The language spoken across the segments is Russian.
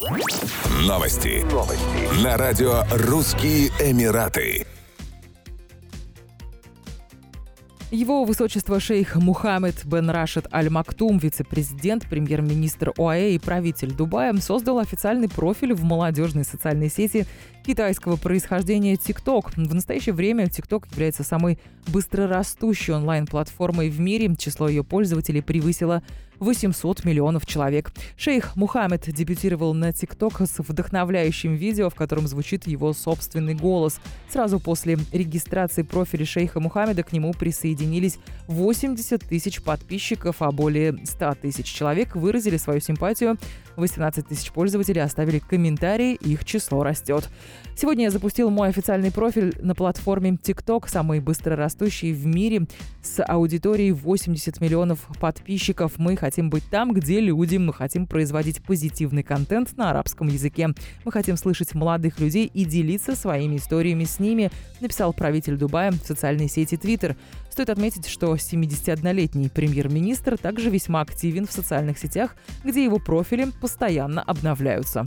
Новости. Новости. На радио «Русские Эмираты». Его высочество шейх Мухаммед бен Рашид Аль-Мактум, вице-президент, премьер-министр ОАЭ и правитель Дубая, создал официальный профиль в молодежной социальной сети китайского происхождения TikTok. В настоящее время TikTok является самой быстрорастущей онлайн-платформой в мире. Число ее пользователей превысило 800 миллионов человек. Шейх Мухаммед дебютировал на ТикТок с вдохновляющим видео, в котором звучит его собственный голос. Сразу после регистрации профиля шейха Мухаммеда к нему присоединились 80 тысяч подписчиков, а более 100 тысяч человек выразили свою симпатию 18 тысяч пользователей оставили комментарии, их число растет. Сегодня я запустил мой официальный профиль на платформе TikTok, самый быстрорастущий в мире, с аудиторией 80 миллионов подписчиков. Мы хотим быть там, где люди, мы хотим производить позитивный контент на арабском языке. Мы хотим слышать молодых людей и делиться своими историями с ними, написал правитель Дубая в социальной сети Twitter. Стоит отметить, что 71-летний премьер-министр также весьма активен в социальных сетях, где его профили постоянно обновляются.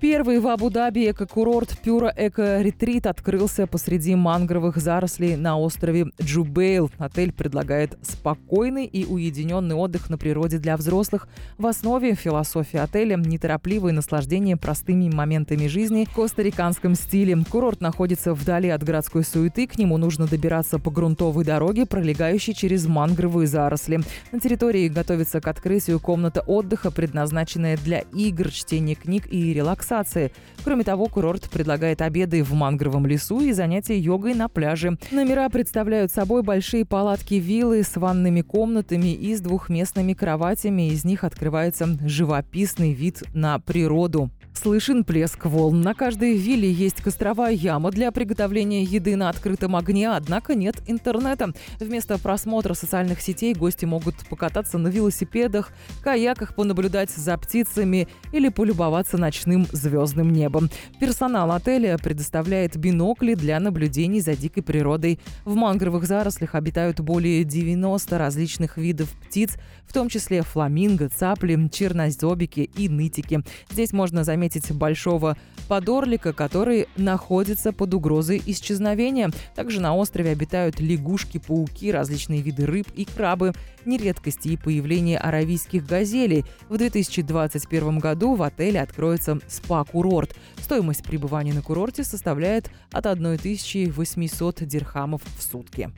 Первый в Абу-Даби эко-курорт Пюра Эко-ретрит открылся посреди мангровых зарослей на острове Джубейл. Отель предлагает спокойный и уединенный отдых на природе для взрослых. В основе философии отеля – неторопливое наслаждение простыми моментами жизни в костариканском стиле. Курорт находится вдали от городской суеты, к нему нужно добираться по грунтовой дороге, пролегающей через мангровые заросли. На территории готовится к открытию комната отдыха, предназначенная для игр, чтения книг и релаксации релаксации. Кроме того, курорт предлагает обеды в мангровом лесу и занятия йогой на пляже. Номера представляют собой большие палатки-виллы с ванными комнатами и с двухместными кроватями. Из них открывается живописный вид на природу. Слышен плеск волн. На каждой вилле есть костровая яма для приготовления еды на открытом огне, однако нет интернета. Вместо просмотра социальных сетей гости могут покататься на велосипедах, каяках, понаблюдать за птицами или полюбоваться ночным звездным небом. Персонал отеля предоставляет бинокли для наблюдений за дикой природой. В мангровых зарослях обитают более 90 различных видов птиц, в том числе фламинго, цапли, чернозобики и нытики. Здесь можно заметить заметить большого подорлика, который находится под угрозой исчезновения. Также на острове обитают лягушки, пауки, различные виды рыб и крабы. Нередкости и появление аравийских газелей. В 2021 году в отеле откроется спа-курорт. Стоимость пребывания на курорте составляет от 1800 дирхамов в сутки.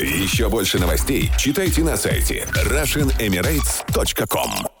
Еще больше новостей читайте на сайте RussianEmirates.com